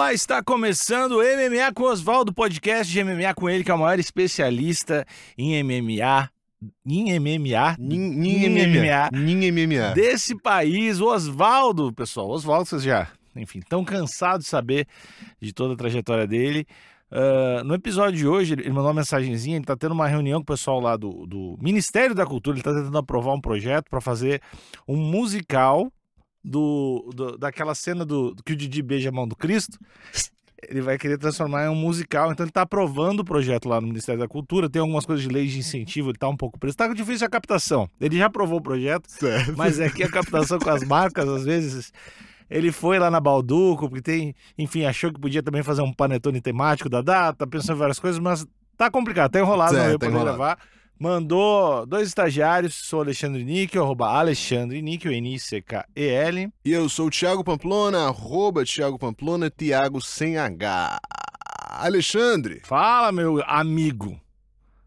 Olá, está começando o MMA com Oswaldo, podcast de MMA com ele, que é o maior especialista em MMA. Em MMA? Em MMA. Nin MMA. Desse país, o Oswaldo, pessoal. Oswaldo, vocês já, enfim, estão cansados de saber de toda a trajetória dele. Ah, no episódio de hoje, ele mandou uma mensagenzinha. Ele está tendo uma reunião com o pessoal lá do, do Ministério da Cultura. Ele está tentando aprovar um projeto para fazer um musical do, do- daquela cena do, do que o Didi beija a mão do Cristo. Ele vai querer transformar em um musical, então ele está aprovando o projeto lá no Ministério da Cultura. Tem algumas coisas de lei de incentivo, ele está um pouco preso. Está difícil a captação. Ele já aprovou o projeto, Certo. mas é que a captação com as marcas, às vezes, ele foi lá na Balduco, porque tem, enfim, achou que podia também fazer um panetone temático da data, pensou em várias coisas, mas tá complicado, tá enrolado, não ia tá poder levar. Mandou dois estagiários, sou Alexandre Níquel, arroba Alexandre Níquel, N-I-C-K-E-L. E eu sou o Thiago Pamplona, arroba Thiago Pamplona, Thiago sem H. Alexandre, Fala, meu amigo.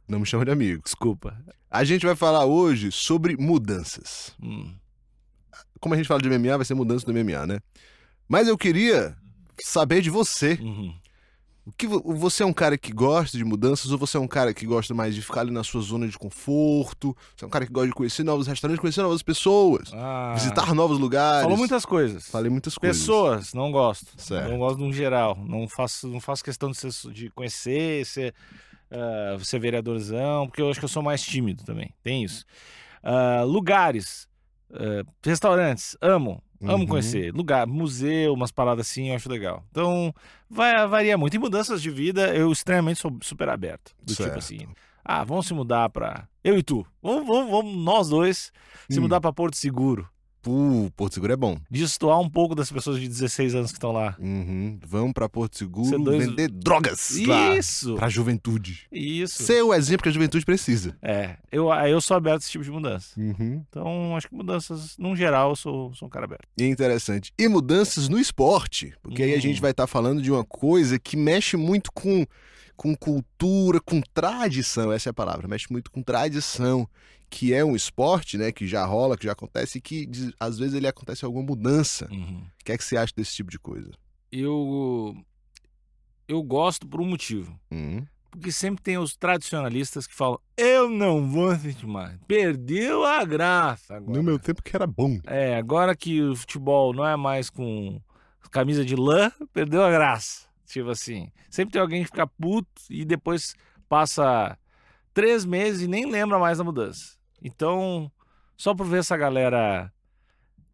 não me chama de amigo. Desculpa. A gente vai falar hoje sobre mudanças. Hum. Como a gente fala de MMA, vai ser mudança do MMA, né? Mas eu queria saber de você. Uhum. O que vo- você é um cara que gosta de mudanças ou você é um cara que gosta mais de ficar ali na sua zona de conforto? Você é um cara que gosta de conhecer novos restaurantes, conhecer novas pessoas, Ah, visitar novos lugares? Falou muitas coisas. Falei muitas coisas. Pessoas, não gosto. Certo. Não gosto no geral. Não faço, não faço questão de, ser, de conhecer, ser, ah, ser vereadorzão, porque eu acho que eu sou mais tímido também. Tem isso. Ah, lugares, ah, restaurantes, amo. Amo Uhum. conhecer. Lugar, museu, umas paradas assim, eu acho legal. Então, vai, varia muito. Em mudanças de vida, eu extremamente sou super aberto. Do tipo Certo. assim, ah, vamos se mudar pra... Eu e tu. Vamos, vamos, vamos nós dois se Hum. mudar pra Porto Seguro. Pô, Porto Seguro é bom. Destoar um pouco das pessoas de 16 anos que estão lá. Uhum. Vamos pra Porto Seguro dois- vender drogas lá Isso! pra juventude. Isso. Ser o exemplo que a juventude precisa. É, eu, eu sou aberto a esse tipo de mudança. Uhum. Então, acho que mudanças, num geral, eu sou, sou um cara aberto. E é interessante. E mudanças no esporte. Porque aí a Hum. gente vai estar falando de uma coisa que mexe muito com, com cultura, com tradição. Essa é a palavra. Mexe muito com tradição. Que é um esporte, né? Que já rola, que já acontece e que às vezes ele acontece alguma mudança. Uhum. O que é que você acha desse tipo de coisa? Eu, eu gosto por um motivo. Uhum. Porque sempre tem os tradicionalistas que falam: eu não vou assistir mais. Perdeu a graça agora. No meu tempo que era bom. É, agora que o futebol não é mais com camisa de lã, perdeu a graça. Tipo assim, sempre tem alguém que fica puto e depois passa três meses e nem lembra mais da mudança. Então, só por ver essa galera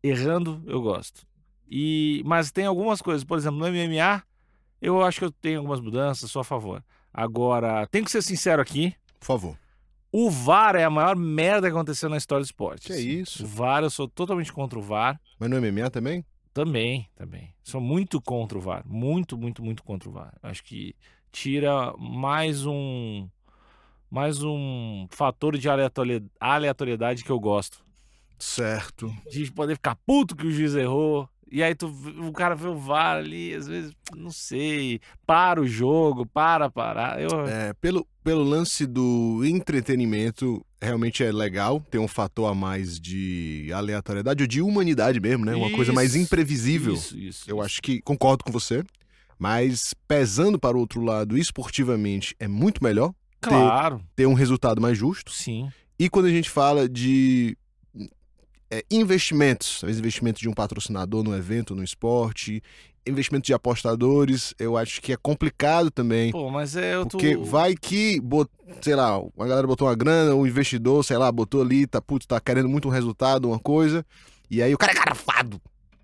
errando, eu gosto. E, mas tem algumas coisas, por exemplo, no MMA, eu acho que eu tenho algumas mudanças, sou a favor. Agora, tem que ser sincero aqui, Por favor. o VAR é a maior merda que aconteceu na história do esporte. Que é isso? O VAR, eu sou totalmente contra o VAR. Mas no MMA também? Também, também. Sou muito contra o VAR. Muito, muito, muito contra o VAR. Acho que tira mais um mais um fator de aleatori- aleatoriedade que eu gosto. Certo. De poder ficar puto que o juiz errou. E aí tu, o cara vê o VAR ali, às vezes, não sei, para o jogo, para parar. Eu, É, pelo, pelo lance do entretenimento, realmente é legal. Tem um fator a mais de aleatoriedade ou de humanidade mesmo, né? Uma coisa mais Isso, imprevisível. Isso, isso. Eu isso. acho que concordo com você. Mas pesando para o outro lado, esportivamente, é muito melhor Claro, ter um resultado mais justo. sim. E quando a gente fala de é, investimentos, talvez investimento de um patrocinador no evento, no esporte, investimento de apostadores, eu acho que é complicado também. Pô, mas é eu tô... Porque vai que, bot- sei lá, a galera botou uma grana, o investidor, sei lá, botou ali, tá, putz, tá querendo muito um resultado, uma coisa, e aí o cara é garrafado.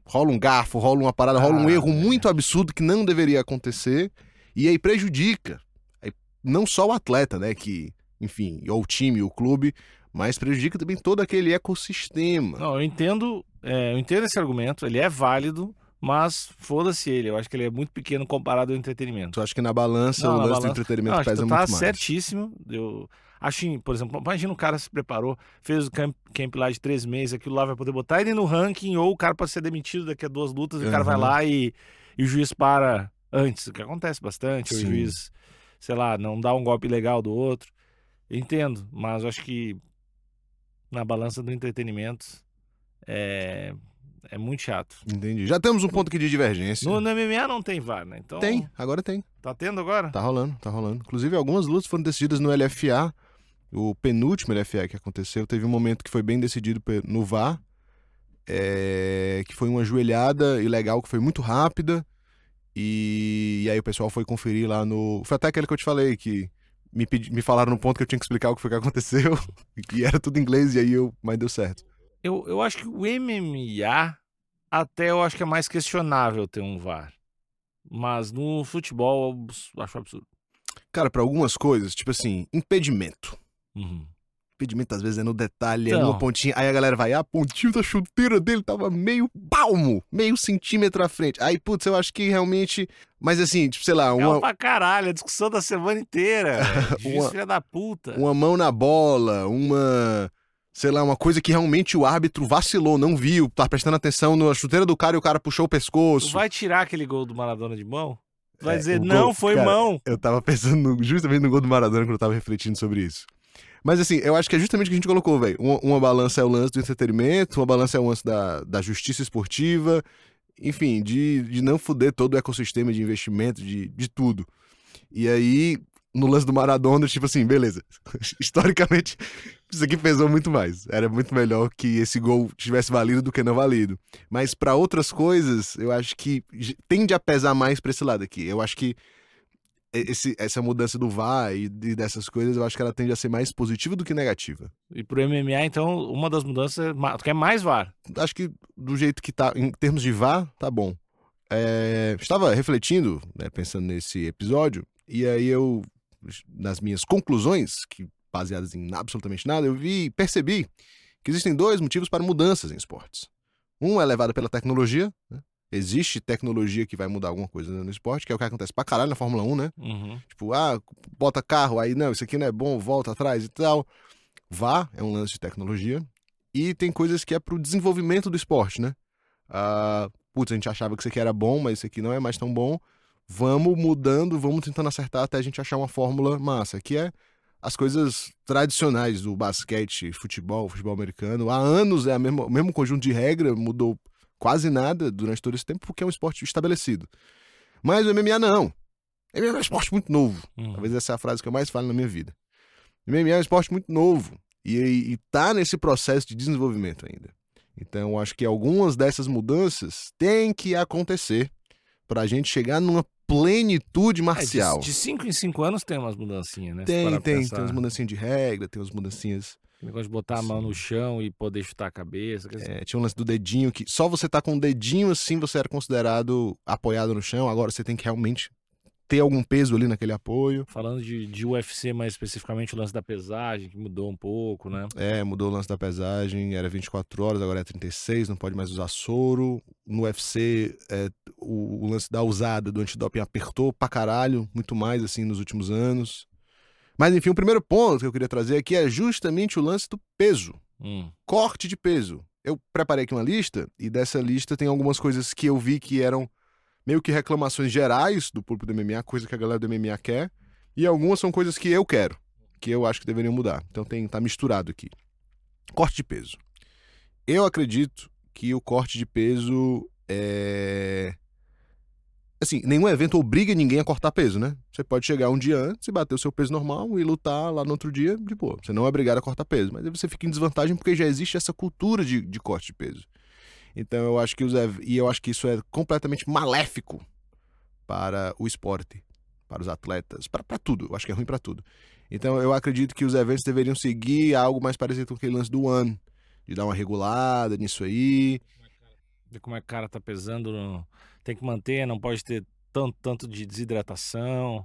Rola um garfo, rola uma parada, rola um Ah, erro é. muito absurdo que não deveria acontecer, e aí prejudica. Aí, não só o atleta, né, que, enfim, ou o time, o clube, mas prejudica também todo aquele ecossistema. Não, eu entendo, é, eu entendo esse argumento, ele é válido, mas foda-se ele. Eu acho que ele é muito pequeno comparado ao entretenimento. Tu acha que na balança Não, o na lance balança- do entretenimento Não, pesa muito tá mais? certíssimo. Eu acho, por exemplo, imagina o cara se preparou, fez o camp, camp lá de três meses, aquilo lá vai poder botar ele no ranking, ou o cara pode ser demitido daqui a duas lutas, e o cara vai lá e, e o juiz para antes, o que acontece bastante, ou o Sim. juiz, sei lá, não dá um golpe legal do outro. Entendo, mas eu acho que na balança do entretenimento é, É muito chato. Entendi. Já temos um ponto aqui de divergência. No, no MMA não tem VAR, né? Então, Tem, agora tem. Tá tendo agora? Tá rolando, tá rolando. Inclusive, algumas lutas foram decididas no LFA. O penúltimo LFA que aconteceu, teve um momento que foi bem decidido no VAR, é, que foi uma joelhada ilegal que foi muito rápida. E, e aí o pessoal foi conferir lá no. Foi até aquele que eu te falei, que me, pedi- me falaram no ponto que eu tinha que explicar o que foi que aconteceu. E era tudo em inglês, e aí eu. Mas deu certo. Eu, eu acho que o MMA, até eu acho que é mais questionável ter um VAR. Mas no futebol, eu acho absurdo. Cara, pra algumas coisas, tipo assim, impedimento. Uhum. Impedimento às vezes é no detalhe, é Então. numa pontinha. Aí a galera vai, ah, a pontinha da chuteira dele tava meio palmo, meio centímetro à frente. Aí, putz, eu acho que realmente. Mas assim, tipo, sei lá, Calma uma, pra caralho, a discussão da semana inteira. Uma- filha da puta. uma mão na bola, uma. Sei lá, uma coisa que realmente o árbitro vacilou, não viu, tá prestando atenção na chuteira do cara e o cara puxou o Tu pescoço. vai tirar aquele gol do Maradona de mão? Tu vai É, dizer, não, gol- foi cara, mão. Eu tava pensando no- justamente no gol do Maradona quando eu tava refletindo sobre isso. Mas assim, eu acho que é justamente o que a gente colocou, velho. Uma, uma balança é o lance do entretenimento, uma balança é o lance da, da justiça esportiva, enfim, de, de não fuder todo o ecossistema de investimento, de, de tudo. E aí, no lance do Maradona, tipo assim, beleza. Historicamente, isso aqui pesou muito mais. Era muito melhor que esse gol tivesse valido do que não valido. Mas pra outras coisas, eu acho que tende a pesar mais pra esse lado aqui. Eu acho que esse- essa mudança do VAR e de- dessas coisas, eu acho que ela tende a ser mais positiva do que negativa. E pro MMA, então, uma das mudanças é quer mais VAR. Acho que do jeito que tá, em termos de VAR, tá bom. É, estava refletindo, né, pensando nesse episódio, e aí eu, nas minhas conclusões, que baseadas em absolutamente nada, eu vi, percebi que existem dois motivos para mudanças em esportes. Um é levado pela tecnologia, né? Existe tecnologia que vai mudar alguma coisa no esporte, que é o que acontece pra caralho na Fórmula 1, né? Uhum. Tipo, ah, bota carro, aí não, isso aqui não é bom, volta atrás e tal. Vá, é um lance de tecnologia. E tem coisas que é pro desenvolvimento do esporte, né? Ah, putz, a gente achava que isso aqui era bom, mas isso aqui não é mais tão bom. Vamos mudando, vamos tentando acertar até a gente achar uma fórmula massa, que é as coisas tradicionais do basquete, futebol, futebol americano. Há anos é o mesmo conjunto de regra, mudou quase nada durante todo esse tempo, porque é um esporte estabelecido. Mas o MMA não. MMA é um esporte muito novo. Uhum. Talvez essa é a frase que eu mais falo na minha vida. O MMA é um esporte muito novo e, e tá nesse processo de desenvolvimento ainda. Então, acho que algumas dessas mudanças têm que acontecer para a gente chegar numa plenitude É, marcial. de 5 em 5 anos tem umas mudancinhas, né? Tem, tem, pensar. tem umas mudancinhas de regra, tem umas mudancinhas. Negócio de botar a mão Sim. no chão e poder chutar a cabeça. quer dizer, é, tinha um lance do dedinho que só você tá com o dedinho assim você era considerado apoiado no chão. Agora você tem que realmente ter algum peso ali naquele apoio. Falando de, de UFC mais especificamente, o lance da pesagem, que mudou um pouco, né? É, mudou o lance da pesagem, era 24 horas, agora é 36, não pode mais usar soro. No UFC, é, o, o lance da usada do antidoping apertou pra caralho, muito mais assim nos últimos anos. Mas enfim, o primeiro ponto que eu queria trazer aqui é justamente o lance do peso, Hum. corte de peso. Eu preparei aqui uma lista e dessa lista tem algumas coisas que eu vi que eram meio que reclamações gerais do público do MMA, coisa que a galera do MMA quer, e algumas são coisas que eu quero, que eu acho que deveriam mudar. Então tem tá misturado aqui. Corte de peso. Eu acredito que o corte de peso é assim, nenhum evento obriga ninguém a cortar peso, né? Você pode chegar um dia antes e bater o seu peso normal e lutar lá no outro dia de boa. Você não é obrigado a cortar peso, mas aí você fica em desvantagem porque já existe essa cultura de, de corte de peso. Então eu acho que os e eu acho que isso é completamente maléfico para o esporte, para os atletas, para para tudo. Eu acho que é ruim para tudo. Então eu acredito que os eventos deveriam seguir algo mais parecido com aquele lance do One, de dar uma regulada nisso aí. Ver como é que o cara tá pesando. no- Tem que manter, não pode ter tanto, tanto de desidratação.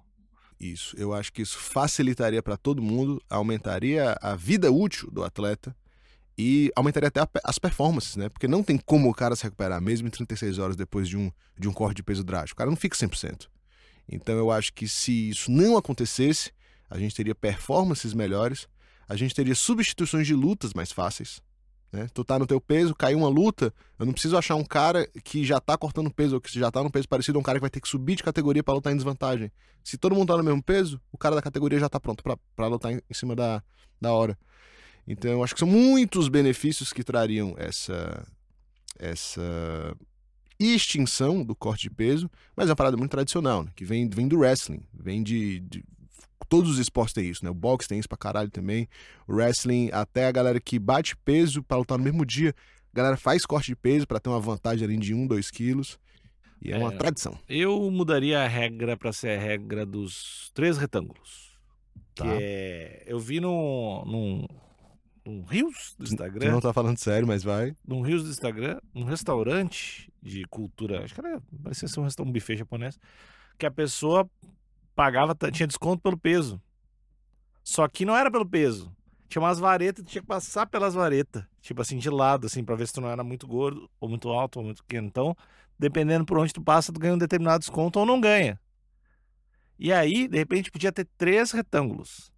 Isso, eu acho que isso facilitaria para todo mundo, aumentaria a vida útil do atleta e aumentaria até as performances, né? Porque não tem como o cara se recuperar, mesmo em 36 horas depois de um, de um corte de peso drástico. O cara não fica 100%. Então eu acho que se isso não acontecesse, a gente teria performances melhores, a gente teria substituições de lutas mais fáceis. Né? Tu tá no teu peso, caiu uma luta, eu não preciso achar um cara que já tá cortando peso ou que já tá no peso parecido a um cara que vai ter que subir de categoria para lutar em desvantagem. Se todo mundo tá no mesmo peso, o cara da categoria já tá pronto pra lutar em, em cima da, da hora. Então eu acho que são muitos benefícios que trariam essa, essa extinção do corte de peso, mas é uma parada muito tradicional, né? que vem, vem do wrestling, vem de, de todos os esportes têm isso, né? O boxe tem isso pra caralho também. O wrestling, até a galera que bate peso para lutar no mesmo dia, a galera faz corte de peso para ter uma vantagem ali de 1, 2 quilos. E é, é uma tradição. Eu mudaria a regra para ser a regra dos três retângulos. Tá. Que é, eu vi no, num, num Rios do Instagram. Você não tá falando sério, mas vai. Num Rios do Instagram, um restaurante de cultura, acho que era, parecia ser um restaurante um buffet japonês, que a pessoa pagava, tinha desconto pelo peso. Só que não era pelo peso. Tinha umas varetas, tinha que passar pelas varetas. Tipo assim, de lado, assim, pra ver se tu não era muito gordo, ou muito alto, ou muito pequeno. Então, dependendo por onde tu passa, tu ganha um determinado desconto ou não ganha. E aí, de repente, podia ter três retângulos.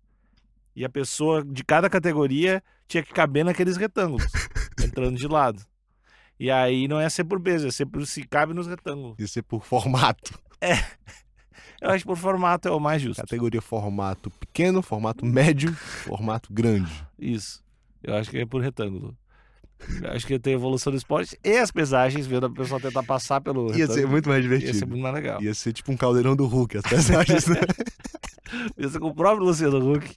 E a pessoa de cada categoria tinha que caber naqueles retângulos, entrando de lado. E aí não ia ser por peso, ia ser por se cabe nos retângulos. Ia ser por formato. É. Eu acho que por formato é o mais justo. Categoria formato pequeno, formato médio, formato grande. Isso. Eu acho que é por retângulo. Eu acho que tem evolução do esporte e as pesagens, vendo a pessoa tentar passar pelo. Ia retângulo. ser muito mais divertido. Ia ser muito mais legal. Ia ser tipo um caldeirão do Hulk, as pesagens. né? Ia ser com o próprio Luciano Huck,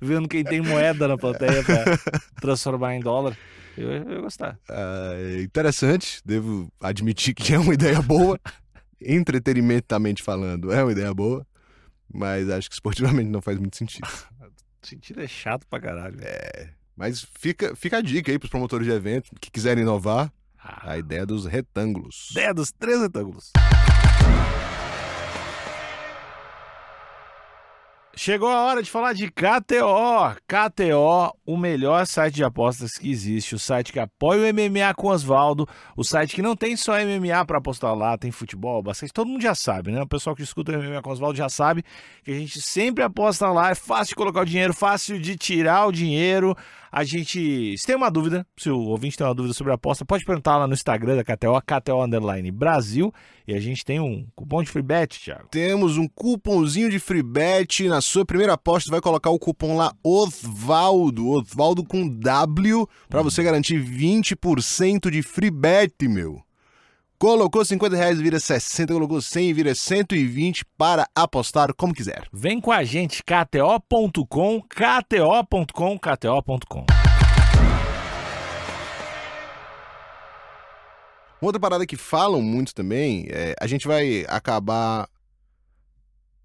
vendo quem tem moeda na plateia pra transformar em dólar. Eu, ia gostar. Uh, interessante, devo admitir que é uma ideia boa entretenimentamente falando, é uma ideia boa, mas acho que esportivamente não faz muito sentido. sentido é chato pra caralho. É. Mas fica, fica a dica aí pros promotores de evento que quiserem inovar. Ah. A ideia dos retângulos. Ideia dos três retângulos. Chegou a hora de falar de KTO. KTO, o melhor site de apostas que existe, o site que apoia o MMA com Oswaldo, o site que não tem só MMA para apostar lá, tem futebol, bastante, todo mundo já sabe, né? O pessoal que escuta o MMA com Oswaldo já sabe que a gente sempre aposta lá, é fácil de colocar o dinheiro, fácil de tirar o dinheiro. A gente, se tem uma dúvida, se o ouvinte tem uma dúvida sobre a aposta, pode perguntar lá no Instagram da KTO, KTO Underline Brasil. E a gente tem um cupom de free bet, Thiago. Temos um cupomzinho de free bet. Na sua primeira aposta, vai colocar o cupom lá Osvaldo, Osvaldo com W, para você garantir 20% de free bet, meu. Colocou 50 reais, vira 60, colocou 100, vira 120 para apostar como quiser. Vem com a gente, kto.com, kto.com, kto.com. outra parada que falam muito também, é, a gente vai acabar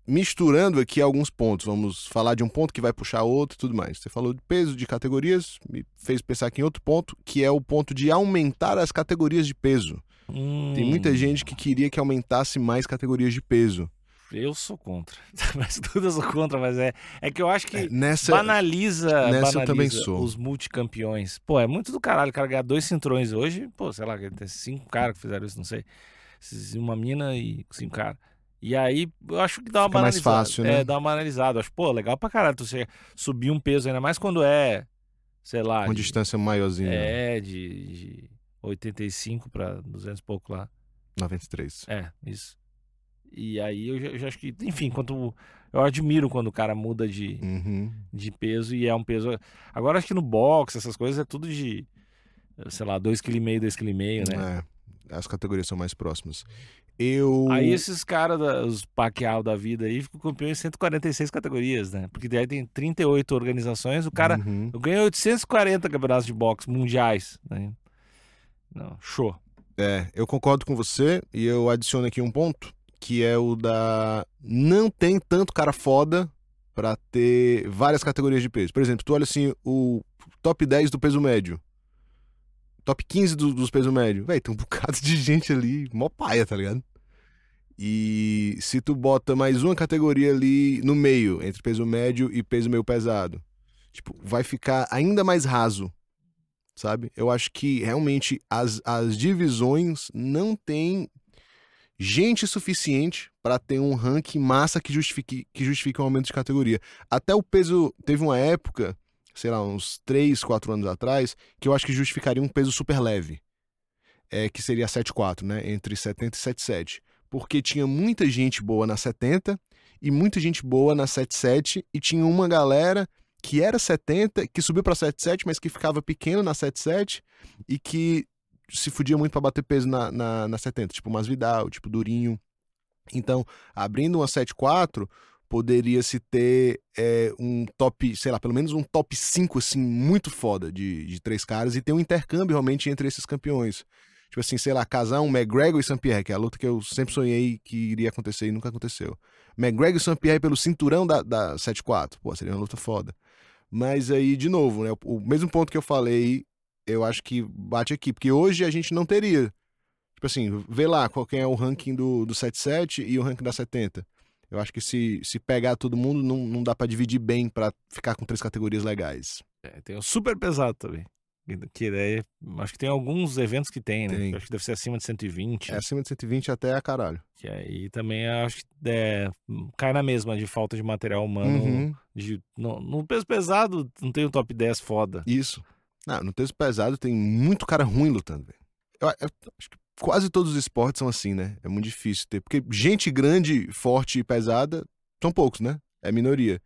misturando aqui alguns pontos. Vamos falar de um ponto que vai puxar outro e tudo mais. Você falou de peso, de categorias, me fez pensar aqui em outro ponto, que é o ponto de aumentar as categorias de peso. Hum. Tem muita gente que queria que aumentasse mais categorias de peso. Eu sou contra. Mas tudo eu sou contra, mas é, é que eu acho que é, nessa, banaliza, nessa banaliza também sou. os multicampeões. Pô, é muito do caralho o cara ganhar dois cinturões hoje. Pô, sei lá, tem cinco caras que fizeram isso, não sei. Uma mina e cinco caras. E aí, eu acho que dá uma Fica banalizada. mais fácil, né? É, dá uma banalizada. Acho, pô, legal pra caralho você subir um peso, ainda mais quando é, sei lá... Com de, distância maiorzinha. É, de, de 85 pra 200 e pouco lá. 93. É, isso. E aí eu já, eu já, acho que, enfim, quanto eu admiro quando o cara muda de, uhum. de peso e é um peso. Agora acho que no boxe, essas coisas é tudo de, sei lá, 2,5 kg, 2,5 kg, né? É, as categorias são mais próximas. Eu. Aí esses caras, os Pacquiao da vida aí, ficam campeões em 146 categorias, né? Porque daí tem 38 organizações, o cara uhum. ganhou 840 campeonatos de boxe mundiais, né? Não, show. É, eu concordo com você e eu adiciono aqui um ponto que é o da não tem tanto cara foda para ter várias categorias de peso. Por exemplo, tu olha assim o top 10 do peso médio. Top 15 do, dos peso médio. Véi, tem um bocado de gente ali, mó paia, tá ligado? E se tu bota mais uma categoria ali no meio, entre peso médio e peso meio pesado, tipo, vai ficar ainda mais raso, sabe? Eu acho que realmente as, as divisões não têm gente suficiente para ter um ranking massa que justifique, que justifique um aumento de categoria. Até o peso. Teve uma época, sei lá, uns 3, 4 anos atrás, que eu acho que justificaria um peso super leve. É, que seria 7,4, né? Entre 70 e 77. Porque tinha muita gente boa na 70 e muita gente boa na 77 e tinha uma galera que era 70, que subiu para 77, mas que ficava pequeno na 77 e que se fudia muito para bater peso na, na, na 70, tipo Masvidal, tipo Durinho. Então, abrindo uma 7-4, poderia se ter é, um top, sei lá, pelo menos um top 5, assim, muito foda de, de três caras e ter um intercâmbio realmente entre esses campeões. Tipo assim, sei lá, casar um McGregor e Saint-Pierre, que é a luta que eu sempre sonhei que iria acontecer e nunca aconteceu. McGregor e Saint-Pierre pelo cinturão da, da 7-4, pô, seria uma luta foda. Mas aí, de novo, né, o mesmo ponto que eu falei, eu acho que bate aqui, porque hoje a gente não teria. Tipo assim, vê lá qual é o ranking do, do 77 e o ranking da 70. Eu acho que se, se pegar todo mundo, não, não dá para dividir bem para ficar com três categorias legais. É, tem o super pesado também. Que é, acho que tem alguns eventos que tem, né? Tem. Acho que deve ser acima de 120. É acima de 120 até a caralho. Que aí também acho que é, cai na mesma de falta de material humano. Uhum. De, no, no peso pesado não tem o top 10 foda. Isso. Não, no peso pesado tem muito cara ruim lutando, velho. Eu, eu acho que quase todos os esportes são assim, né? É muito difícil ter. Porque gente grande, forte e pesada são poucos, né? É minoria.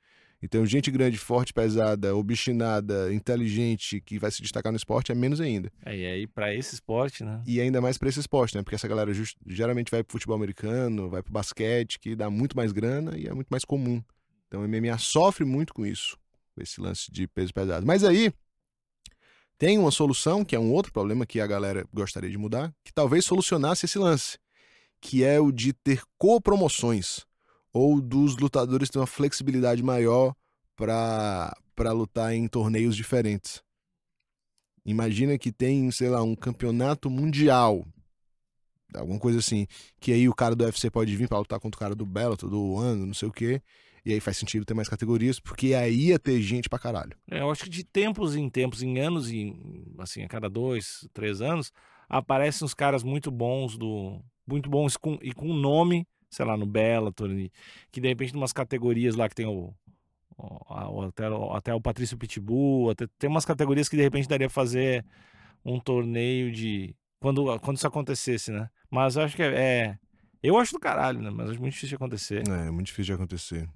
Então, gente grande, forte, pesada, obstinada, inteligente, que vai se destacar no esporte é menos ainda. É, e aí, pra esse esporte, né? E ainda mais pra esse esporte, né? Porque essa galera just- geralmente vai pro futebol americano, vai pro basquete, que dá muito mais grana e é muito mais comum. Então, o MMA sofre muito com isso, com esse lance de peso pesado. Mas aí, tem uma solução, que é um outro problema que a galera gostaria de mudar, que talvez solucionasse esse lance, que é o de ter copromoções, ou dos lutadores ter uma flexibilidade maior para lutar em torneios diferentes. Imagina que tem, sei lá, um campeonato mundial, alguma coisa assim, que aí o cara do UFC pode vir para lutar contra o cara do Bellator, do Ano, não sei o quê, e aí faz sentido ter mais categorias, porque aí ia ter gente pra caralho. É, eu acho que de tempos em tempos, em anos, e assim, a cada dois, três anos, aparecem uns caras muito bons do. Muito bons com, e com nome, sei lá, no Bellator, que de repente, umas categorias lá que tem o. o- até, o- até o Patrício Pitbull, até, tem umas categorias que de repente daria pra fazer um torneio de. Quando, quando isso acontecesse, né? Mas eu acho que é. é- eu acho do caralho, né? Mas acho muito difícil de acontecer. É, é muito difícil de acontecer.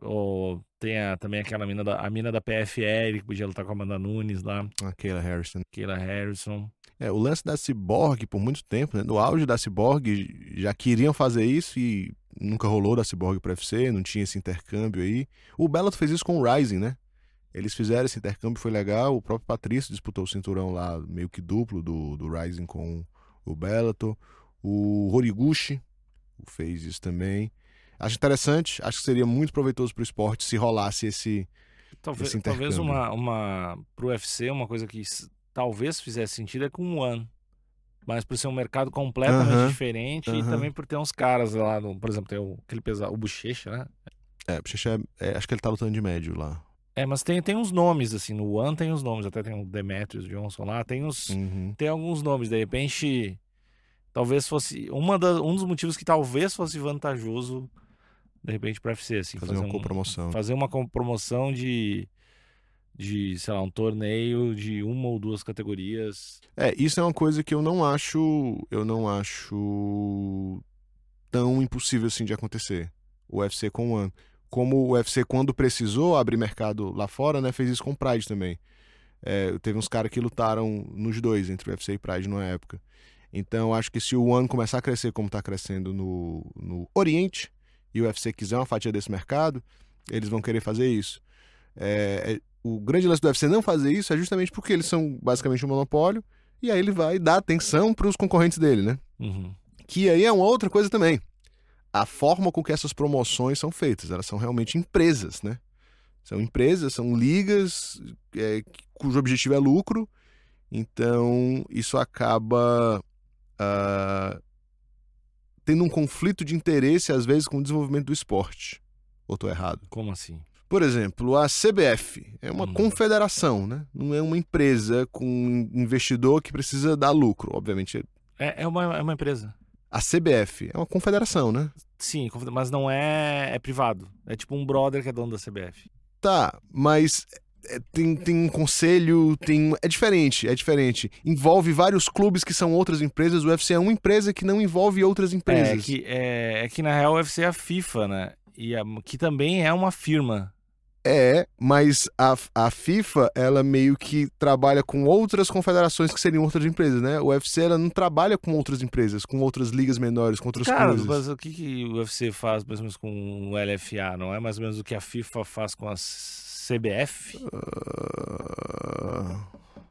Ou tem a- também aquela mina da, a mina da PFL que podia lutar com a Amanda Nunes lá, A Kayla Harrison. Keila Harrison. É, o lance da Cyborg, por muito tempo, né? No auge da Cyborg, já queriam fazer isso e nunca rolou da Cyborg pro UFC, não tinha esse intercâmbio aí. O Bellator fez isso com o Rising, né? Eles fizeram esse intercâmbio, foi legal. O próprio Patrício disputou o cinturão lá, meio que duplo do, do Rising com o Bellator. O Horiguchi fez isso também. Acho interessante, acho que seria muito proveitoso pro esporte se rolasse esse. Talvez, talvez uma, uma pro UFC, uma coisa que talvez fizesse sentido é com o One. Mas por ser um mercado completamente diferente e também por ter uns caras lá, no, por exemplo, tem o, aquele pesado, o Bochecha, né? É, Bochecha é- é, acho que ele tá lutando de médio lá. É, mas tem, tem uns nomes, assim, no One tem os nomes, até tem o Demetrius Johnson lá, tem os, Uhum. tem alguns nomes, de repente, talvez fosse, uma da, um dos motivos que talvez fosse vantajoso, de repente, pro UFC, assim, Fazer uma um- copromoção. fazer uma promoção de, de, sei lá, um torneio de uma ou duas categorias. É, isso é uma coisa que eu não acho, eu não acho tão impossível assim de acontecer. O UFC com One. Como o UFC, quando precisou abrir mercado lá fora, né, fez isso com o Pride também. É, teve uns caras que lutaram nos dois, entre o UFC e Pride, numa época. Então, acho que se o One começar a crescer como está crescendo no, no Oriente, e o UFC quiser uma fatia desse mercado, eles vão querer fazer isso. É, é, o grande lance do UFC não fazer isso é justamente porque eles são basicamente um monopólio, e aí ele vai dar atenção para os concorrentes dele, né? Uhum. Que aí é uma outra coisa também. A forma com que essas promoções são feitas, elas são realmente empresas, né? São empresas, são ligas é, cujo objetivo é lucro, então isso acaba ah, tendo um conflito de interesse, às vezes, com o desenvolvimento do esporte. Ou tô errado? Como assim? Por exemplo, a CBF é uma Hum. confederação, né? Não é uma empresa com um investidor que precisa dar lucro. Obviamente, É, é, uma, é uma empresa. a CBF é uma confederação, né? Sim, mas não é, é privado. É tipo um brother que é dono da CBF. Tá, mas é, tem, tem um conselho, tem. É diferente, é diferente. Envolve vários clubes que são outras empresas. O UFC é uma empresa que não envolve outras É empresas. que, é, é que na real o UFC é a FIFA, né? E a- que também é uma firma. É, mas a, a FIFA, ela meio que trabalha com outras confederações que seriam outras empresas, né? O UFC, ela não trabalha com outras empresas, com outras ligas menores, com outras Cara, coisas. mas o que, que o UFC faz mais ou menos com o LFA? Não é mais ou menos o que a FIFA faz com a CBF? Ah,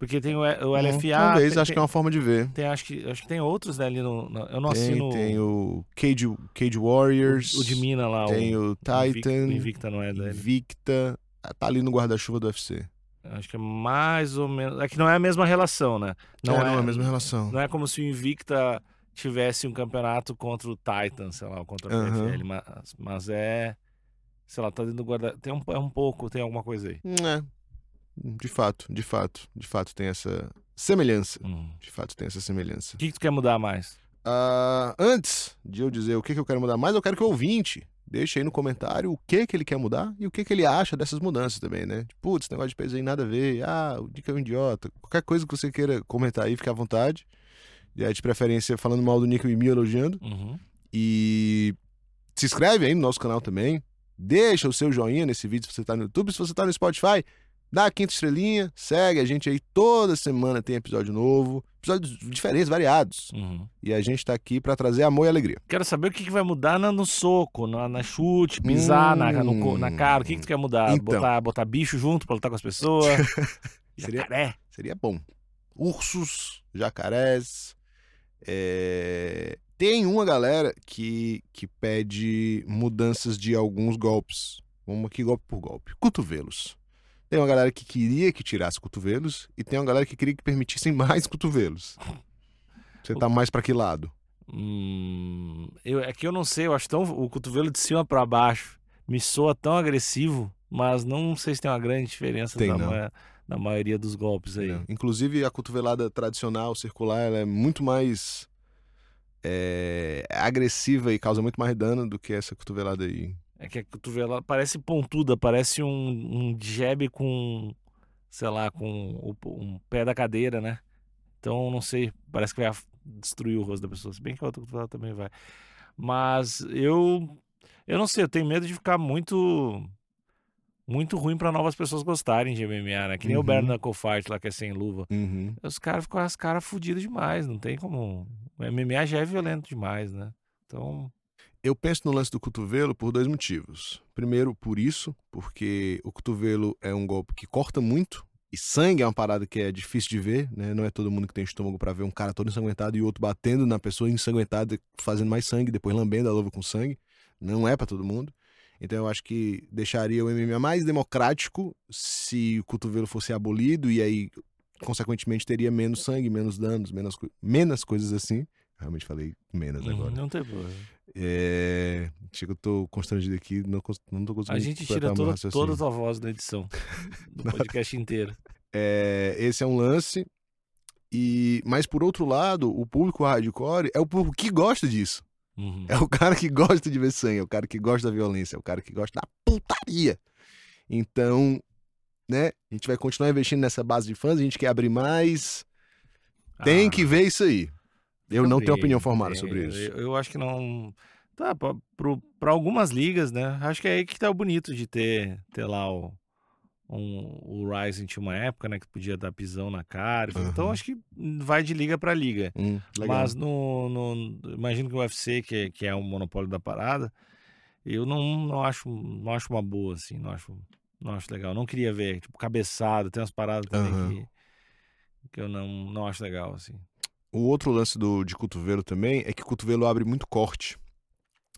Porque tem o, o hum, LFA. Talvez, tem, acho que é uma forma de ver. tem, acho, que, acho que tem outros né, ali no. no- eu não Tem, assino tem o Cage, Cage Warriors, o, o de Mina lá. tem o, o Titan, Invicta, Invicta não é dele. Invicta, tá ali no guarda-chuva do UFC. Acho que é mais ou menos. É que não é a mesma relação, né? Não, é, não é a mesma relação. Não é como se o Invicta tivesse um campeonato contra o Titan, sei lá, contra o Aham. PFL, mas, mas é. Sei lá, tá dentro do guarda. Tem um, é um pouco, tem alguma coisa aí. É, de fato, de fato, de fato tem essa semelhança. Hum. De fato tem essa semelhança. O que, que tu quer mudar mais? Ah, antes de eu dizer o que, que eu quero mudar mais, eu quero que o ouvinte deixe aí no comentário o que que ele quer mudar e o que que ele acha dessas mudanças também, né? Tipo, Putz, esse negócio de peso aí nada a ver. Ah, o Nick é um idiota. Qualquer coisa que você queira comentar aí, fique à vontade. E aí, de preferência, falando mal do Nick e me elogiando. Uhum. E se inscreve aí no nosso canal também. Deixa o seu joinha nesse vídeo se você tá no YouTube. Se você tá no Spotify, dá a quinta estrelinha. Segue a gente aí. Toda semana tem episódio novo. Episódios diferentes, variados. Uhum. E a gente tá aqui pra trazer amor e alegria. Quero saber o que, que vai mudar na- no soco, na, na chute, pisar na, no na cara. O que, que tu quer mudar? Então. Botar, botar bicho junto pra lutar com as pessoas? Seria- Jacaré. Seria bom. Ursos, jacarés. é, Tem uma galera que, que pede mudanças de alguns golpes. Vamos aqui golpe por golpe. Cotovelos. Tem uma galera que queria que tirasse cotovelos e tem uma galera que queria que permitissem mais cotovelos. Você tá mais pra que lado? Hum, eu, é que eu não sei, eu acho tão. O cotovelo de cima pra baixo me soa tão agressivo, mas não sei se tem uma grande diferença Tem, maioria dos golpes aí. Não. Inclusive, a cotovelada tradicional, circular, ela é muito mais é, agressiva e causa muito mais dano do que essa cotovelada aí. É que a cotovelada parece pontuda, parece um, um jab com, sei lá, com o, um pé da cadeira, né? Então, não sei, parece que vai destruir o rosto da pessoa. Se bem que a outra cotovelada também vai. Mas eu, eu não sei, eu tenho medo de ficar muito, muito ruim pra novas pessoas gostarem de MMA, né? Que nem o Uhum. Bare Knuckle Fight lá, que é sem luva. Uhum. Os caras ficam as caras fodidas demais, não tem como... O MMA já é violento demais, né? Então, Eu penso no lance do cotovelo por dois motivos. Primeiro, por isso, porque o cotovelo é um golpe que corta muito. E sangue é uma parada que é difícil de ver, né? Não é todo mundo que tem estômago pra ver um cara todo ensanguentado e o outro batendo na pessoa ensanguentada, fazendo mais sangue, depois lambendo a luva com sangue. Não é pra todo mundo. Então eu acho que deixaria o MMA mais democrático se o cotovelo fosse abolido e aí, consequentemente, teria menos sangue, menos danos, menos, menos coisas assim. Realmente falei menos uhum, agora. não tem problema. É... Chega, eu tô constrangido aqui, não, não tô conseguindo A gente tira meu toda, raciocínio. toda a voz da edição do podcast inteiro. É, esse é um lance. E Mas, por outro lado, o público hardcore é o público que gosta disso. Uhum. É o cara que gosta de ver sangue, é o cara que gosta da violência, é o cara que gosta da putaria. Então, né, a gente vai continuar investindo nessa base de fãs, a gente quer abrir mais. Tem Ah, que ver isso aí. Eu não tenho opinião formada tem. sobre isso. Eu, eu acho que não. Tá, pra algumas ligas, né? Acho que é aí que tá o bonito de ter, ter lá o, um, o Ryzen tinha uma época, né? Que podia dar pisão na cara. Então Aham. acho que vai de liga pra liga. Hum. Mas no, no- Imagino que o UFC, que, é- que é um monopólio da parada, eu não, não, acho, não acho uma boa, assim. Não acho, não acho legal. Não queria ver, tipo, cabeçada, tem umas paradas também Aham. que, que eu não, não acho legal, assim. O outro lance do, de cotovelo também é que cotovelo abre muito corte.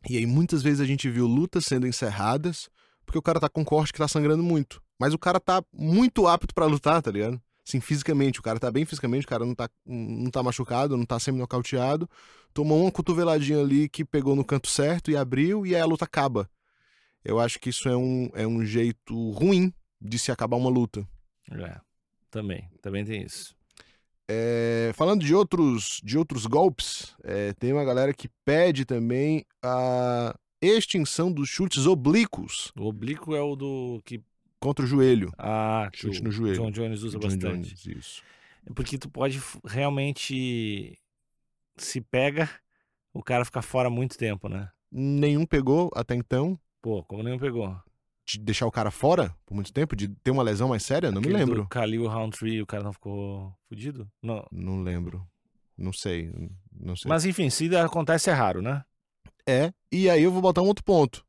E aí muitas vezes a gente viu lutas sendo encerradas porque o cara tá com corte que tá sangrando muito. Mas o cara tá muito apto pra lutar, tá ligado? Assim, fisicamente, o cara tá bem fisicamente, o cara não tá, não tá machucado, não tá semi-nocauteado. Tomou uma cotoveladinha ali que pegou no canto certo e abriu, e aí a luta acaba. Eu acho que isso é um, é um jeito ruim de se acabar uma luta. É, também, também tem isso. É, falando de outros, de outros golpes, é, tem uma galera que pede também a extinção dos chutes oblíquos O oblíquo é o do que. contra o joelho. Ah, Chute no joelho. John Jones usa John bastante. Jones, isso. É porque tu pode realmente. Se pega, o cara fica fora muito tempo, né? Nenhum pegou até então. Pô, como nenhum pegou. De deixar o cara fora por muito tempo, de ter uma lesão mais séria? Não Aquele me do lembro. Khalil Roundtree, o cara não ficou fudido? Não. Não lembro. Não sei. Não sei. Mas enfim, se acontece é raro, né? É, e aí eu vou botar um outro ponto.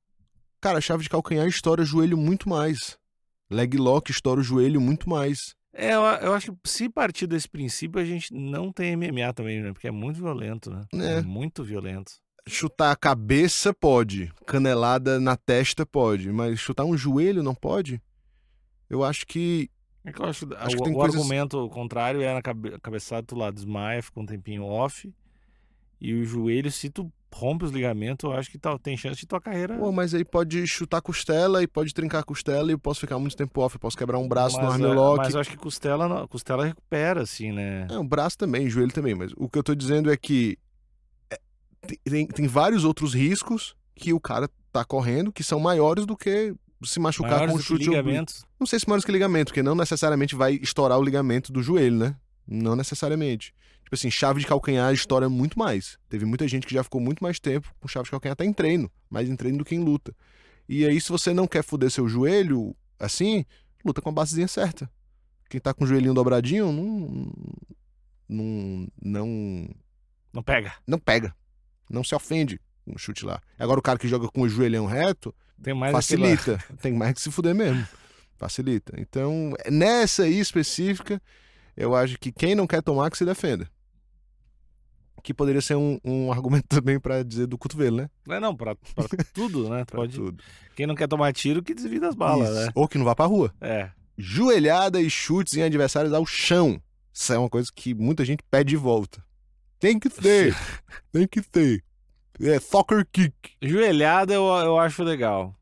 Cara, chave de calcanhar estoura o joelho muito mais. Leg lock estoura o joelho muito mais. É, eu, eu acho que se partir desse princípio, a gente não tem MMA também, né? Porque é muito violento, né? É. muito violento. Chutar a cabeça pode, canelada na testa pode, mas chutar um joelho não pode? Eu acho que É que eu acho, Acho o, que tem o coisas- argumento contrário é na cabe, cabeçada, tu lá desmaia, fica um tempinho off. E o joelho, se tu rompe os ligamentos, eu acho que tá, tem chance de tua carreira. Pô, mas aí pode chutar a costela e pode trincar a costela e eu posso ficar muito tempo off, eu posso quebrar um braço no mas, é, armlock. mas eu acho que costela, costela recupera, assim, né? É, o braço também, joelho também, mas o que eu tô dizendo é que tem- tem, vários outros riscos que o cara tá correndo que são maiores do que se machucar Maiores com um chute oblíquo. ligamentos. Não sei se maiores que ligamento, porque não necessariamente vai estourar o ligamento do joelho, né? Não necessariamente. Tipo assim, chave de calcanhar estoura muito mais. Teve muita gente que já ficou muito mais tempo com chave de calcanhar até em treino, mais em treino do que em luta. E aí, se você não quer foder seu joelho assim, luta com a basezinha certa. Quem tá com o joelhinho dobradinho, não. Não. Não, Não pega. não pega. Não se ofende com o chute lá. Agora, o cara que joga com o joelhão reto, Tem mais facilita. Tem mais que se fuder mesmo. Facilita. Então, nessa aí específica, eu acho que quem não quer tomar, que se defenda. Que poderia ser um, um argumento também pra dizer do cotovelo, né? Não, não, pra, pra tudo, né? Pra pode... tudo. Quem não quer tomar tiro, que desvia das balas, Isso. né? Ou que não vá pra rua. É. Joelhada e chutes em adversários ao chão. Isso é uma coisa que muita gente pede de volta. Tem que ter. tem que ter. É soccer kick. Joelhada eu, eu acho legal.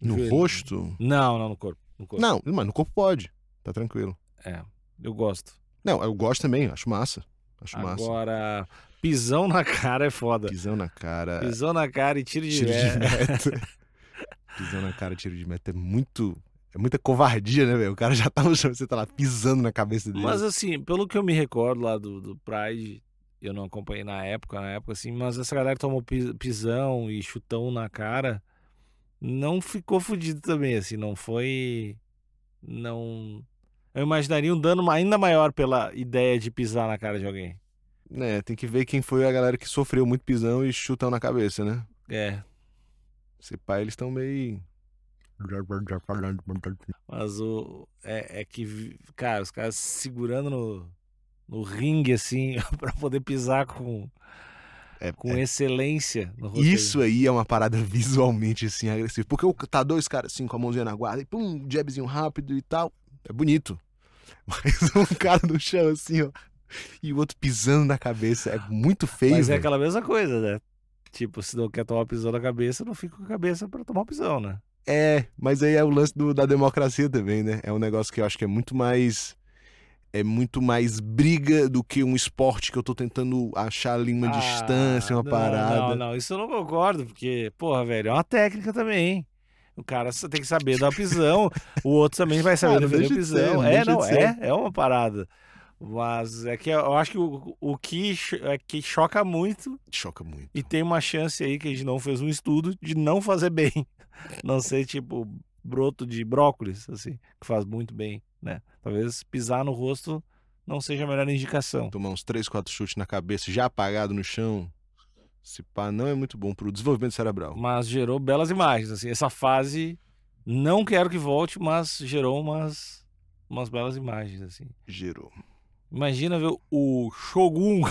No rosto? Não, não no corpo. No corpo. Não, mas no corpo pode. Tá tranquilo. É, eu gosto. Não, eu gosto também, acho massa. Acho massa. Agora, pisão na cara é foda. Pisão na cara. Pisão na cara e tiro de Tiro de meta. meta. Pisão na cara, tiro de meta é muito. É muita covardia, né, velho? O cara já tá no chão, você tá lá pisando na cabeça dele. Mas assim, pelo que eu me recordo lá do, do Pride, eu não acompanhei na época, na época assim, mas essa galera que tomou pi- pisão e chutão na cara, não ficou fudido também, assim, não foi. Não. Eu imaginaria um dano ainda maior pela ideia de pisar na cara de alguém. É, tem que ver quem foi a galera que sofreu muito pisão e chutão na cabeça, né? É. Esse pai, eles estão meio. Mas o. É, é que, cara, os caras segurando no, no ringue, assim, pra poder pisar com, É, com é- excelência no Isso aí é uma parada visualmente assim agressiva. Porque tá dois caras assim com a mãozinha na guarda e pum, jabzinho rápido e tal. É bonito. Mas um cara no chão assim, ó. E o outro pisando na cabeça. É muito feio. Mas é velho. aquela mesma coisa, né? Tipo, se não quer tomar pisão na cabeça, não fica com a cabeça pra tomar pisão, né? É, mas aí é o lance do- da democracia também, né? É um negócio que eu acho que é muito mais. É muito mais briga do que um esporte que eu tô tentando achar ali uma Ah, distância, uma não, parada. Não, não, isso eu não concordo, porque, porra, velho, é uma técnica também, hein? O cara só tem que saber dar pisão, o outro também vai saber defender o ser, pisão. não é, não, ser. é, é uma parada. Mas é que eu acho que o, o que, é que choca muito Choca muito. e tem uma chance aí que a gente não fez um estudo de não fazer bem. Não ser tipo broto de brócolis, assim, que faz muito bem, né? Talvez pisar no rosto não seja a melhor indicação. Tomar uns 3, 4 chutes na cabeça, já apagado no chão. Se pá, não é muito bom pro desenvolvimento cerebral. Mas gerou belas imagens, assim. Essa fase, não quero que volte, mas gerou umas, umas belas imagens, assim. Gerou. Imagina ver o Shogun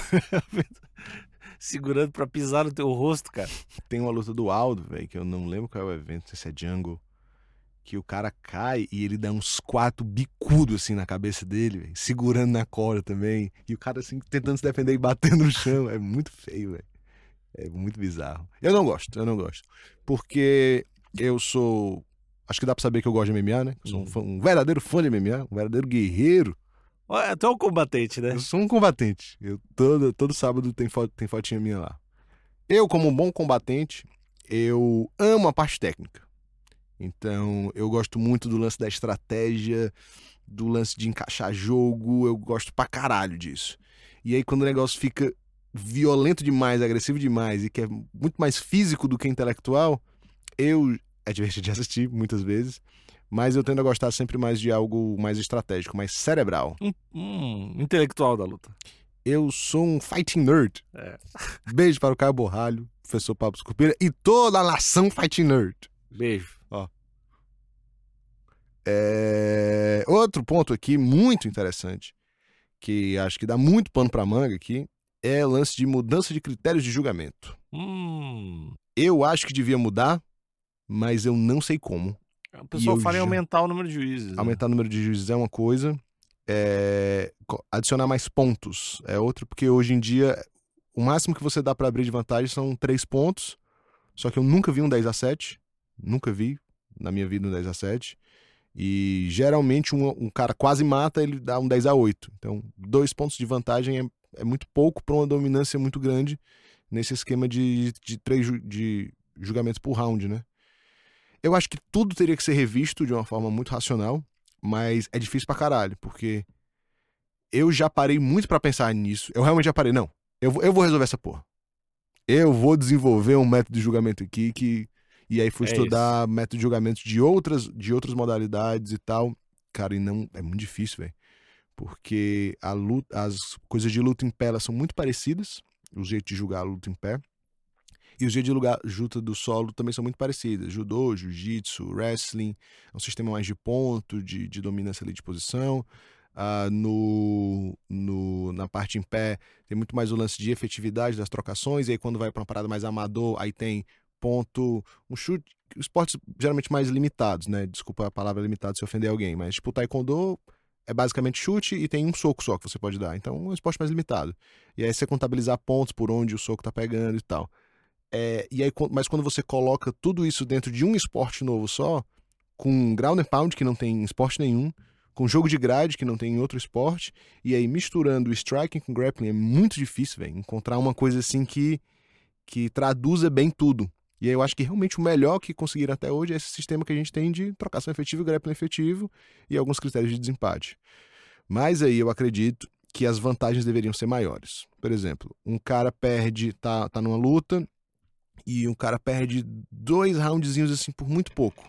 segurando pra pisar no teu rosto, cara. Tem uma luta do Aldo, velho, que eu não lembro qual é o evento, se é Jungle. Que o cara cai e ele dá uns quatro bicudos assim na cabeça dele, velho, segurando na corda também. E o cara assim tentando se defender e batendo no chão. É muito feio, velho. É muito bizarro. Eu não gosto, eu não gosto. Porque eu sou. Acho que dá pra saber que eu gosto de MMA, né? Eu sou um, Uhum. fã- um verdadeiro fã de MMA, um verdadeiro guerreiro. Olha, Tu é um combatente, né? Eu sou um combatente. Eu todo, todo sábado tem, fo tem fotinha minha lá. Eu, como um bom combatente, eu amo a parte técnica. Então, eu gosto muito do lance da estratégia, do lance de encaixar jogo, eu gosto pra caralho disso. E aí, quando o negócio fica violento demais, agressivo demais e que é muito mais físico do que intelectual, eu é divertido de assistir muitas vezes, mas eu tendo a gostar sempre mais de algo mais estratégico, mais cerebral. Um, um intelectual da luta. Eu sou um fighting nerd. É. Beijo para o Caio Borralho, professor Pablo Escupira e toda a nação fighting nerd. Beijo. É... Outro ponto aqui muito interessante, que acho que dá muito pano para manga aqui, é o lance de mudança de critérios de julgamento. Hum. Eu acho que devia mudar, mas eu não sei como. O pessoal fala em aumentar o número de juízes. né? Aumentar o número de juízes é uma coisa, é, adicionar mais pontos é outra, porque hoje em dia o máximo que você dá para abrir de vantagem são três pontos, só que eu nunca vi um 10 a 7, nunca vi na minha vida um 10 a 7, e geralmente um, um cara quase mata, ele dá um 10 a 8, então dois pontos de vantagem é, é muito pouco para uma dominância muito grande nesse esquema de, de três de julgamentos por round, né? Eu acho que tudo teria que ser revisto de uma forma muito racional, mas é difícil pra caralho, porque eu já parei muito pra pensar nisso. Eu realmente já parei, não. Eu, eu vou resolver essa porra. Eu vou desenvolver um método de julgamento aqui que e aí fui É estudar método de julgamento de outras de outras modalidades e tal. Cara, e não é muito difícil, velho. Porque a luta, as coisas de luta em pé elas são muito parecidas, os jeitos de julgar a luta em pé. E os jeitos de lugar luta do solo também são muito parecidas. Judô, jiu-jitsu, wrestling, é um sistema mais de ponto, de, de dominância ali de posição. Ah, no, no, na parte em pé, tem muito mais o lance de efetividade das trocações. E aí, quando vai para uma parada mais amador, aí tem ponto, um chute. Esportes geralmente mais limitados, né? Desculpa a palavra limitado se ofender alguém, mas tipo, taekwondo é basicamente chute e tem um soco só que você pode dar. Então, é um esporte mais limitado. E aí, você contabilizar pontos por onde o soco tá pegando e tal. É, e aí, mas quando você coloca tudo isso dentro de um esporte novo só, com ground and pound, que não tem em esporte nenhum, com jogo de grade, que não tem em outro esporte, e aí misturando striking com grappling, é muito difícil, velho, encontrar uma coisa assim que, que traduza bem tudo. E aí eu acho que realmente o melhor que conseguiram até hoje é esse sistema que a gente tem de trocação efetiva e grappling efetivo e alguns critérios de desempate. Mas aí eu acredito que as vantagens deveriam ser maiores. Por exemplo, um cara perde, tá, tá numa luta, e um cara perde dois roundzinhos assim por muito pouco.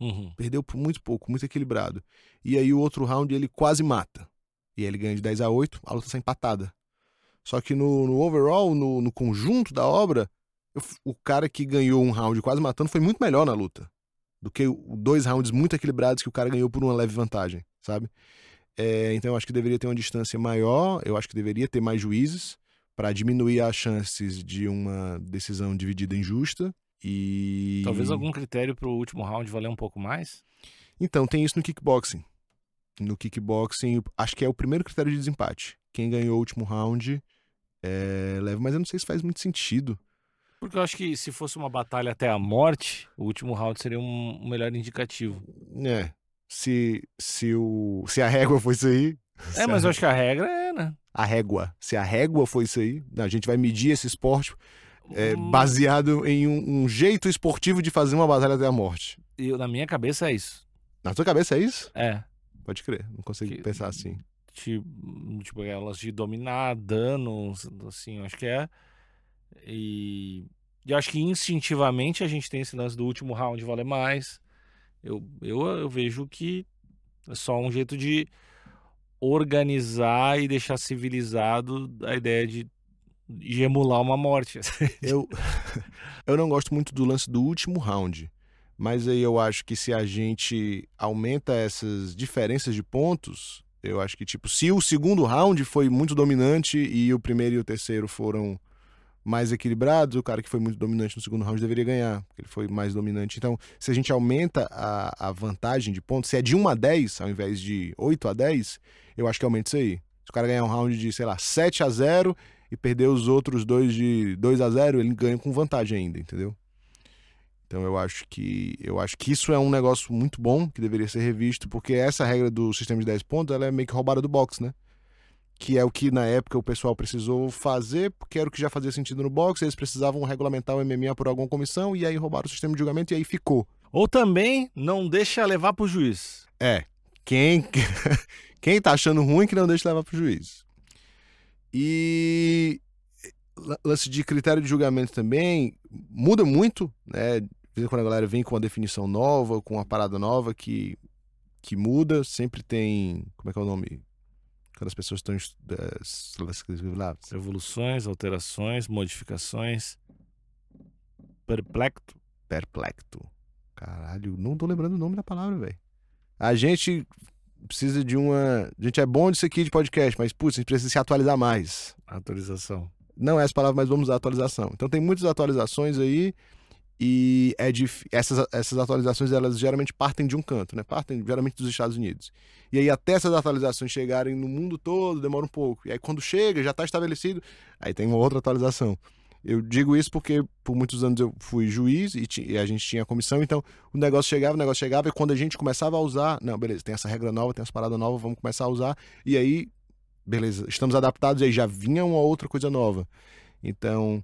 Uhum. Perdeu por muito pouco, muito equilibrado. E aí o outro round ele quase mata. E aí ele ganha de 10 a 8, a luta está empatada. Só que no, no overall, no, no conjunto da obra, o cara que ganhou um round quase matando foi muito melhor na luta. Do que o- dois rounds muito equilibrados que o cara ganhou por uma leve vantagem, sabe? É, então eu acho que deveria ter uma distância maior, eu acho que deveria ter mais juízes para diminuir as chances de uma decisão dividida injusta. E. Talvez algum critério pro último round valer um pouco mais? Então, tem isso no kickboxing. No kickboxing, acho que é o primeiro critério de desempate. Quem ganhou o último round é, leva, mas eu não sei se faz muito sentido. Porque eu acho que se fosse uma batalha até a morte, o último round seria um, um melhor indicativo. É. Se, se, o, se a régua foi isso aí. É, mas eu acho que a regra é, né? a régua. Se a régua foi isso aí, a gente vai medir esse esporte é, Hum, baseado em um, um jeito esportivo de fazer uma batalha até a morte. eu- na minha cabeça é isso. Na tua cabeça é isso? É. Pode crer, não consigo Que- pensar assim. Tipo, tipo, elas de dominar, dano, assim, eu acho que é. E eu acho que instintivamente a gente tem esse lance do último round valer mais. Eu, eu, eu vejo que é só um jeito de organizar e deixar civilizado a ideia de, de emular uma morte. Eu, eu não gosto muito do lance do último round. Mas aí eu acho que se a gente aumenta essas diferenças de pontos, eu acho que, tipo, se o segundo round foi muito dominante e o primeiro e o terceiro foram mais equilibrados, o cara que foi muito dominante no segundo round deveria ganhar, porque ele foi mais dominante. Então, se a gente aumenta a, a vantagem de pontos, se é de 1 a 10 ao invés de 8 a 10, eu acho que aumenta isso aí. Se o cara ganhar um round de, sei lá, 7 a 0 e perder os outros dois de 2 a 0 ele ganha com vantagem ainda, entendeu? Então eu acho que eu acho que isso é um negócio muito bom que deveria ser revisto, porque essa regra do sistema de 10 pontos, ela é meio que roubada do boxe, né? Que é o que na época o pessoal precisou fazer, porque era o que já fazia sentido no boxe, eles precisavam regulamentar o MMA por alguma comissão e aí roubaram o sistema de julgamento e aí ficou. Ou também não deixa levar pro juiz. É, quem quem tá achando ruim que não deixa levar pro juiz. E la- lance de critério de julgamento também muda muito, né? Mesmo quando a galera vem com uma definição nova, com uma parada nova que, que muda, sempre tem. Como é que é o nome? Quando as pessoas estão. eh, lá, Evoluções, alterações, modificações. Perplexo. perplexo. Caralho, não tô lembrando o nome da palavra, velho. A gente precisa de uma. A gente é bom disso aqui de podcast, mas, putz, a gente precisa se atualizar mais. Atualização. Não é essa palavra, mas vamos usar atualização. Então tem muitas atualizações aí e é essas, essas atualizações elas geralmente partem de um canto, né? Partem geralmente dos Estados Unidos. E aí até essas atualizações chegarem no mundo todo demora um pouco. E aí quando chega, já está estabelecido, aí tem uma outra atualização. Eu digo isso porque por muitos anos eu fui juiz e, e a gente tinha comissão, então o negócio chegava, o negócio chegava e quando a gente começava a usar, não, beleza, tem essa regra nova, tem essa parada nova, vamos começar a usar. E aí beleza, estamos adaptados e aí já vinha uma outra coisa nova. Então,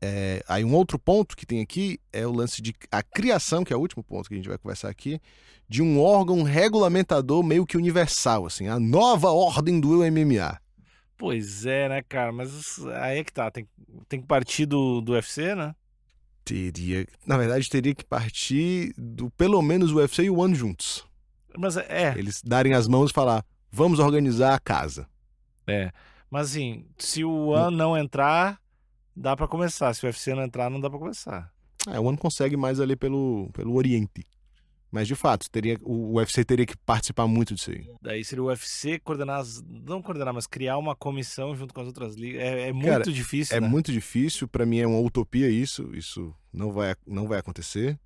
é, aí um outro ponto que tem aqui é o lance de a criação, que é o último ponto que a gente vai conversar aqui, de um órgão regulamentador meio que universal, assim, a nova ordem do MMA. Pois é, né, cara? Mas aí é que tá. Tem, tem que partir do, do UFC, né? Teria, na verdade, teria que partir do pelo menos o UFC e o One juntos. Mas é, Eles darem as mãos e falar: vamos organizar a casa. é. Mas assim, se o One não entrar, dá pra começar. Se o UFC não entrar, não dá pra começar. É, o One consegue mais ali pelo, pelo Oriente. Mas de fato, teria, o UFC teria que participar muito disso aí. Daí seria o UFC coordenar, as, não coordenar, mas criar uma comissão junto com as outras ligas. É, é muito Cara, difícil, É né? muito difícil, pra mim é uma utopia isso, isso não vai, não vai acontecer.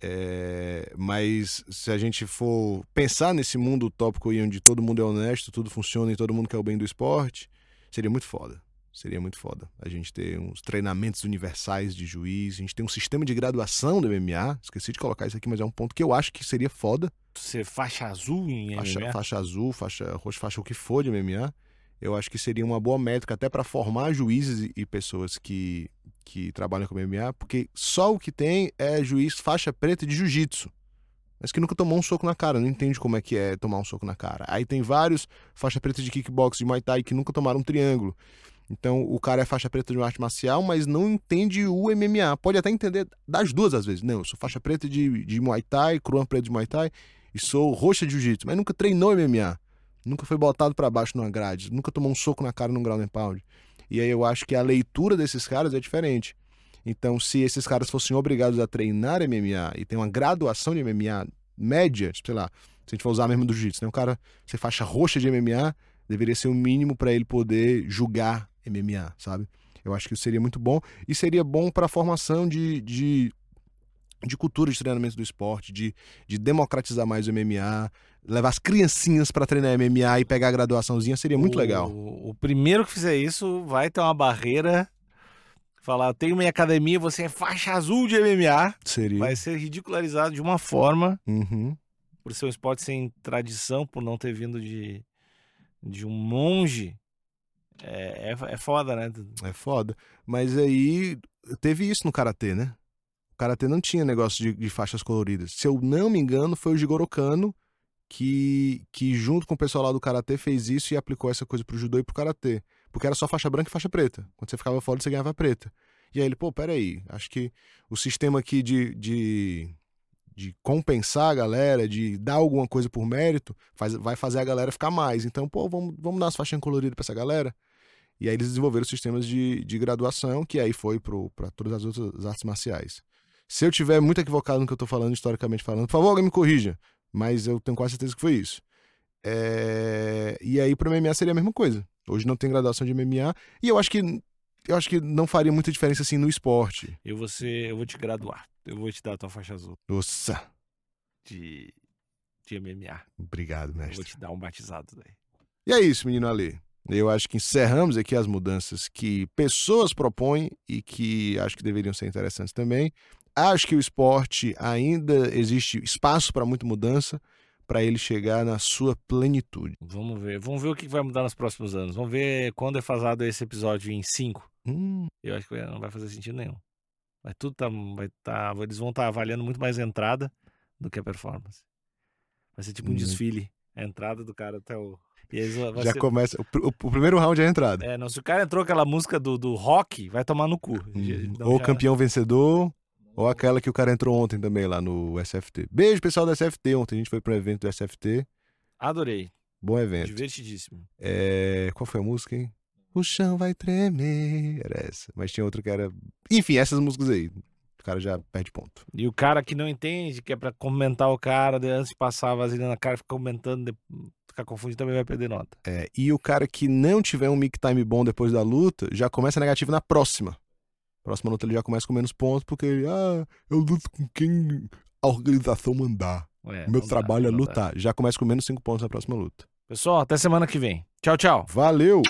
É, mas se a gente for pensar nesse mundo utópico aí onde todo mundo é honesto, tudo funciona e todo mundo quer o bem do esporte, seria muito foda. Seria muito foda. A gente ter uns treinamentos universais de juiz, a gente tem um sistema de graduação do MMA. Esqueci de colocar isso aqui, mas é um ponto que eu acho que seria foda. Ser faixa azul em Faixa, MMA. faixa azul, faixa roxa, faixa o que for de MMA. Eu acho que seria uma boa métrica até para formar juízes e- e pessoas que, que trabalham com MMA, porque só o que tem é juiz faixa preta de jiu-jitsu. Mas que nunca tomou um soco na cara, não entende como é que é tomar um soco na cara. Aí tem vários faixa preta de kickbox, de muay thai, que nunca tomaram um triângulo. Então o cara é faixa preta de uma arte marcial, mas não entende o MMA. Pode até entender das duas às vezes. Não, eu sou faixa preta de, de muay thai, cruan preta de muay thai, e sou roxa de jiu-jitsu, mas nunca treinou MMA. Nunca foi botado pra baixo numa grade, nunca tomou um soco na cara num ground pound. E aí eu acho que a leitura desses caras é diferente. Então, se esses caras fossem obrigados a treinar MMA e ter uma graduação de MMA média, sei lá, se a gente for usar mesmo do jiu-jitsu, né? Um cara ser faixa roxa de MMA deveria ser o mínimo para ele poder julgar MMA, sabe? Eu acho que isso seria muito bom e seria bom para a formação de, de, de cultura de treinamento do esporte, de, de democratizar mais o MMA, levar as criancinhas para treinar MMA e pegar a graduaçãozinha seria muito o, legal. O primeiro que fizer isso vai ter uma barreira. Falar, eu tenho minha academia, você é faixa azul de MMA. Seria. Vai ser ridicularizado de uma forma, Uhum. por ser um esporte sem tradição, por não ter vindo de, de um monge. É, é, é foda, né? É foda. Mas aí teve isso no karatê, né? O karatê não tinha negócio de, de faixas coloridas. Se eu não me engano, foi o Jigoro Kano que, que junto com o pessoal lá do karatê fez isso e aplicou essa coisa pro judô e pro karatê. Porque era só faixa branca e faixa preta. Quando você ficava fora, você ganhava preta. E aí ele, pô, peraí, acho que o sistema aqui de, de, de compensar a galera, de dar alguma coisa por mérito, faz, vai fazer a galera ficar mais. Então, pô, vamos, vamos dar umas faixinhas coloridas pra essa galera. E aí eles desenvolveram sistemas de, de graduação, que aí foi para todas as outras artes marciais. Se eu tiver muito equivocado no que eu tô falando, historicamente falando, por favor, alguém me corrija. Mas eu tenho quase certeza que foi isso. É, E aí para MMA seria a mesma coisa. Hoje não tem graduação de MMA. E eu acho que eu acho que não faria muita diferença assim no esporte. Eu vou, ser, eu vou te graduar. Eu vou te dar a tua faixa azul Nossa, de, de MMA. obrigado, Eu vou mestre. te dar um batizado daí. E é isso, menino Ale. Eu acho que encerramos aqui as mudanças que pessoas propõem e que acho que deveriam ser interessantes também. Acho que o esporte ainda existe espaço para muita mudança para ele chegar na sua plenitude. Vamos ver. Vamos ver o que vai mudar nos próximos anos. Vamos ver quando é fazado esse episódio em 5. Hum, Eu acho que não vai fazer sentido nenhum. Vai tudo tá, vai tá, eles vão estar avaliando muito mais a entrada do que a performance. Vai ser tipo um Hum. desfile, a entrada do cara até o já ser- começa. O, pr- o primeiro round é a entrada. É, não, se o cara entrou aquela música do, do rock, vai tomar no cu. Hum, não, Ou já- campeão vencedor. Ou aquela que o cara entrou ontem também lá no SFT. Beijo, pessoal do SFT. Ontem a gente foi pro evento do SFT. Adorei. Bom evento. Divertidíssimo. É... Qual foi a música, hein? O chão vai tremer. Era essa. Mas tinha outra que era. Enfim, essas músicas aí. O cara já perde ponto. E o cara que não entende, que é pra comentar o cara, antes de passar a vaselina na cara, fica comentando, ficar confundido, também vai perder nota. É, e o cara que não tiver um mic time bom depois da luta, já começa negativo na próxima. Próxima luta ele já começa com menos pontos, porque ah, eu luto com quem a organização mandar. É, Meu dá, trabalho é dá. lutar. Já começa com menos 5 pontos na próxima luta. Pessoal, até semana que vem. Tchau, tchau. Valeu!